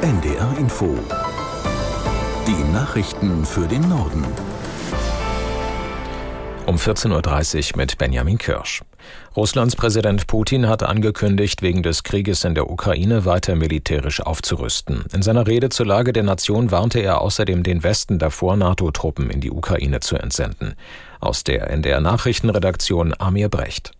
NDR Info. Die Nachrichten für den Norden. Um 14.30 Uhr mit Benjamin Kirsch. Russlands Präsident Putin hat angekündigt, wegen des Krieges in der Ukraine weiter militärisch aufzurüsten. In seiner Rede zur Lage der Nation warnte er außerdem den Westen davor, NATO-Truppen in die Ukraine zu entsenden. Aus der NDR Nachrichtenredaktion Amir Brecht.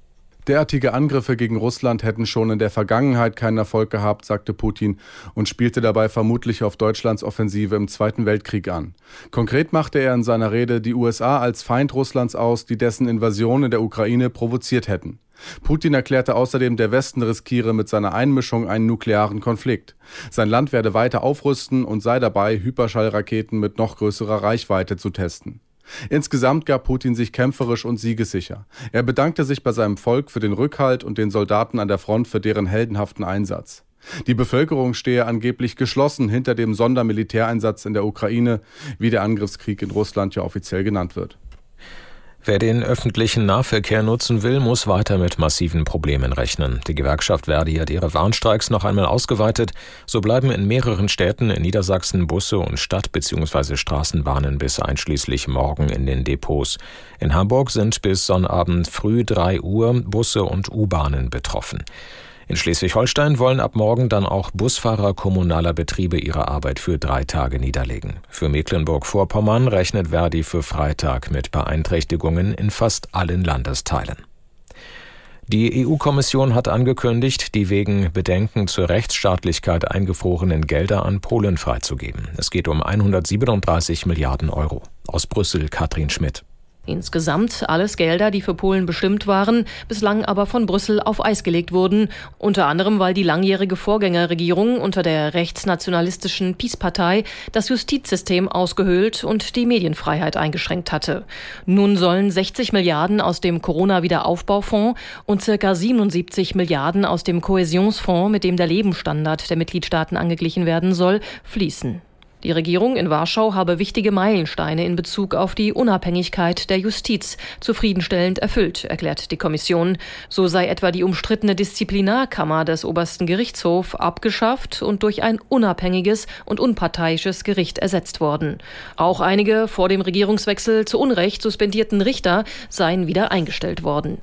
Derartige Angriffe gegen Russland hätten schon in der Vergangenheit keinen Erfolg gehabt, sagte Putin und spielte dabei vermutlich auf Deutschlands Offensive im Zweiten Weltkrieg an. Konkret machte er in seiner Rede die USA als Feind Russlands aus, die dessen Invasion in der Ukraine provoziert hätten. Putin erklärte außerdem, der Westen riskiere mit seiner Einmischung einen nuklearen Konflikt. Sein Land werde weiter aufrüsten und sei dabei, Hyperschallraketen mit noch größerer Reichweite zu testen. Insgesamt gab Putin sich kämpferisch und siegessicher. Er bedankte sich bei seinem Volk für den Rückhalt und den Soldaten an der Front für deren heldenhaften Einsatz. Die Bevölkerung stehe angeblich geschlossen hinter dem Sondermilitäreinsatz in der Ukraine, wie der Angriffskrieg in Russland ja offiziell genannt wird. Wer den öffentlichen Nahverkehr nutzen will, muss weiter mit massiven Problemen rechnen. Die Gewerkschaft Verdi hat ihre Warnstreiks noch einmal ausgeweitet. So bleiben in mehreren Städten in Niedersachsen Busse und Stadt- bzw. Straßenbahnen bis einschließlich morgen in den Depots. In Hamburg sind bis Sonnabend früh drei Uhr Busse und U-Bahnen betroffen. In Schleswig-Holstein wollen ab morgen dann auch Busfahrer kommunaler Betriebe ihre Arbeit für drei Tage niederlegen. Für Mecklenburg-Vorpommern rechnet Verdi für Freitag mit Beeinträchtigungen in fast allen Landesteilen. Die EU-Kommission hat angekündigt, die wegen Bedenken zur Rechtsstaatlichkeit eingefrorenen Gelder an Polen freizugeben. Es geht um 137 Milliarden Euro. Aus Brüssel Katrin Schmidt. Insgesamt alles Gelder, die für Polen bestimmt waren, bislang aber von Brüssel auf Eis gelegt wurden, unter anderem weil die langjährige Vorgängerregierung unter der rechtsnationalistischen PiS-Partei das Justizsystem ausgehöhlt und die Medienfreiheit eingeschränkt hatte. Nun sollen 60 Milliarden aus dem Corona-Wiederaufbaufonds und circa 77 Milliarden aus dem Kohäsionsfonds, mit dem der Lebensstandard der Mitgliedstaaten angeglichen werden soll, fließen. Die Regierung in Warschau habe wichtige Meilensteine in Bezug auf die Unabhängigkeit der Justiz zufriedenstellend erfüllt, erklärt die Kommission. So sei etwa die umstrittene Disziplinarkammer des obersten Gerichtshofs abgeschafft und durch ein unabhängiges und unparteiisches Gericht ersetzt worden. Auch einige vor dem Regierungswechsel zu Unrecht suspendierten Richter seien wieder eingestellt worden.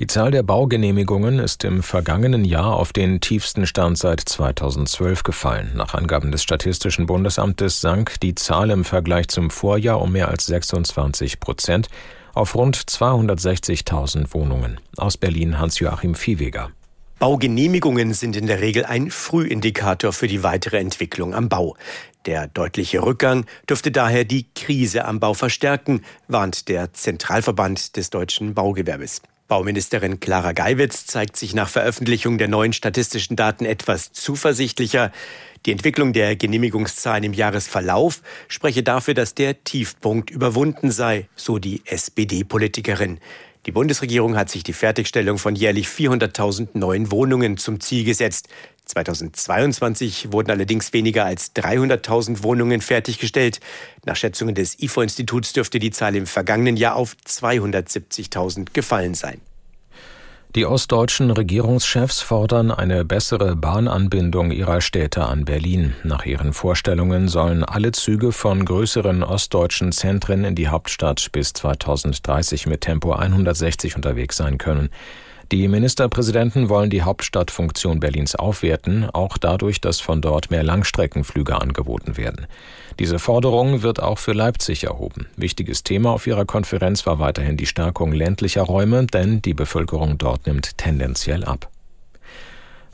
Die Zahl der Baugenehmigungen ist im vergangenen Jahr auf den tiefsten Stand seit 2012 gefallen. Nach Angaben des Statistischen Bundesamtes sank die Zahl im Vergleich zum Vorjahr um mehr als 26 Prozent auf rund 260.000 Wohnungen. Aus Berlin Hans-Joachim Viehweger. Baugenehmigungen sind in der Regel ein Frühindikator für die weitere Entwicklung am Bau. Der deutliche Rückgang dürfte daher die Krise am Bau verstärken, warnt der Zentralverband des deutschen Baugewerbes. Bauministerin Clara Geiwitz zeigt sich nach Veröffentlichung der neuen statistischen Daten etwas zuversichtlicher. Die Entwicklung der Genehmigungszahlen im Jahresverlauf spreche dafür, dass der Tiefpunkt überwunden sei, so die SPD-Politikerin. Die Bundesregierung hat sich die Fertigstellung von jährlich 400.000 neuen Wohnungen zum Ziel gesetzt. 2022 wurden allerdings weniger als 300.000 Wohnungen fertiggestellt. Nach Schätzungen des IFO-Instituts dürfte die Zahl im vergangenen Jahr auf 270.000 gefallen sein. Die ostdeutschen Regierungschefs fordern eine bessere Bahnanbindung ihrer Städte an Berlin. Nach ihren Vorstellungen sollen alle Züge von größeren ostdeutschen Zentren in die Hauptstadt bis 2030 mit Tempo 160 unterwegs sein können. Die Ministerpräsidenten wollen die Hauptstadtfunktion Berlins aufwerten, auch dadurch, dass von dort mehr Langstreckenflüge angeboten werden. Diese Forderung wird auch für Leipzig erhoben. Wichtiges Thema auf ihrer Konferenz war weiterhin die Stärkung ländlicher Räume, denn die Bevölkerung dort nimmt tendenziell ab.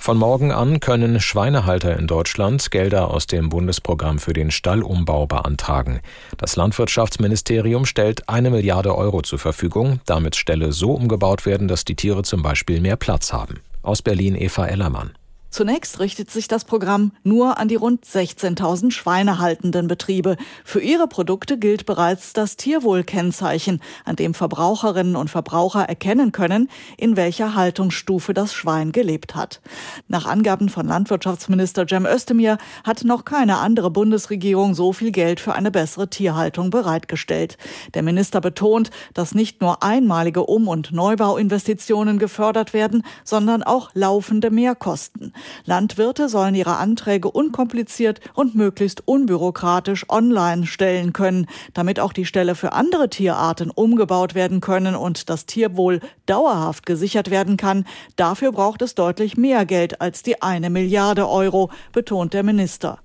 Von morgen an können Schweinehalter in Deutschland Gelder aus dem Bundesprogramm für den Stallumbau beantragen. Das Landwirtschaftsministerium stellt eine Milliarde Euro zur Verfügung. Damit Ställe so umgebaut werden, dass die Tiere zum Beispiel mehr Platz haben. Aus Berlin Eva Ellermann. Zunächst richtet sich das Programm nur an die rund 16.000 schweinehaltenden Betriebe. Für ihre Produkte gilt bereits das Tierwohlkennzeichen, an dem Verbraucherinnen und Verbraucher erkennen können, in welcher Haltungsstufe das Schwein gelebt hat. Nach Angaben von Landwirtschaftsminister Cem Özdemir hat noch keine andere Bundesregierung so viel Geld für eine bessere Tierhaltung bereitgestellt. Der Minister betont, dass nicht nur einmalige Um- und Neubauinvestitionen gefördert werden, sondern auch laufende Mehrkosten. Landwirte sollen ihre Anträge unkompliziert und möglichst unbürokratisch online stellen können, damit auch die Stelle für andere Tierarten umgebaut werden können und das Tierwohl dauerhaft gesichert werden kann. Dafür braucht es deutlich mehr Geld als die eine Milliarde Euro, betont der Minister.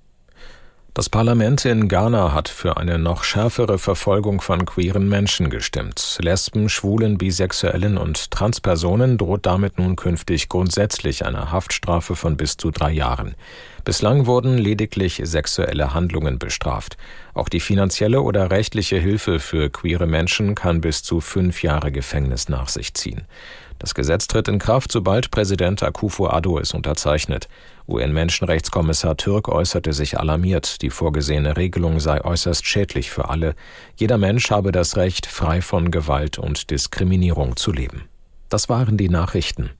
Das Parlament in Ghana hat für eine noch schärfere Verfolgung von queeren Menschen gestimmt. Lesben, Schwulen, Bisexuellen und Transpersonen droht damit nun künftig grundsätzlich eine Haftstrafe von bis zu drei Jahren. Bislang wurden lediglich sexuelle Handlungen bestraft. Auch die finanzielle oder rechtliche Hilfe für queere Menschen kann bis zu fünf Jahre Gefängnis nach sich ziehen. Das Gesetz tritt in Kraft, sobald Präsident Akufo-Addo es unterzeichnet. UN-Menschenrechtskommissar Türk äußerte sich alarmiert, die vorgesehene Regelung sei äußerst schädlich für alle. Jeder Mensch habe das Recht, frei von Gewalt und Diskriminierung zu leben. Das waren die Nachrichten.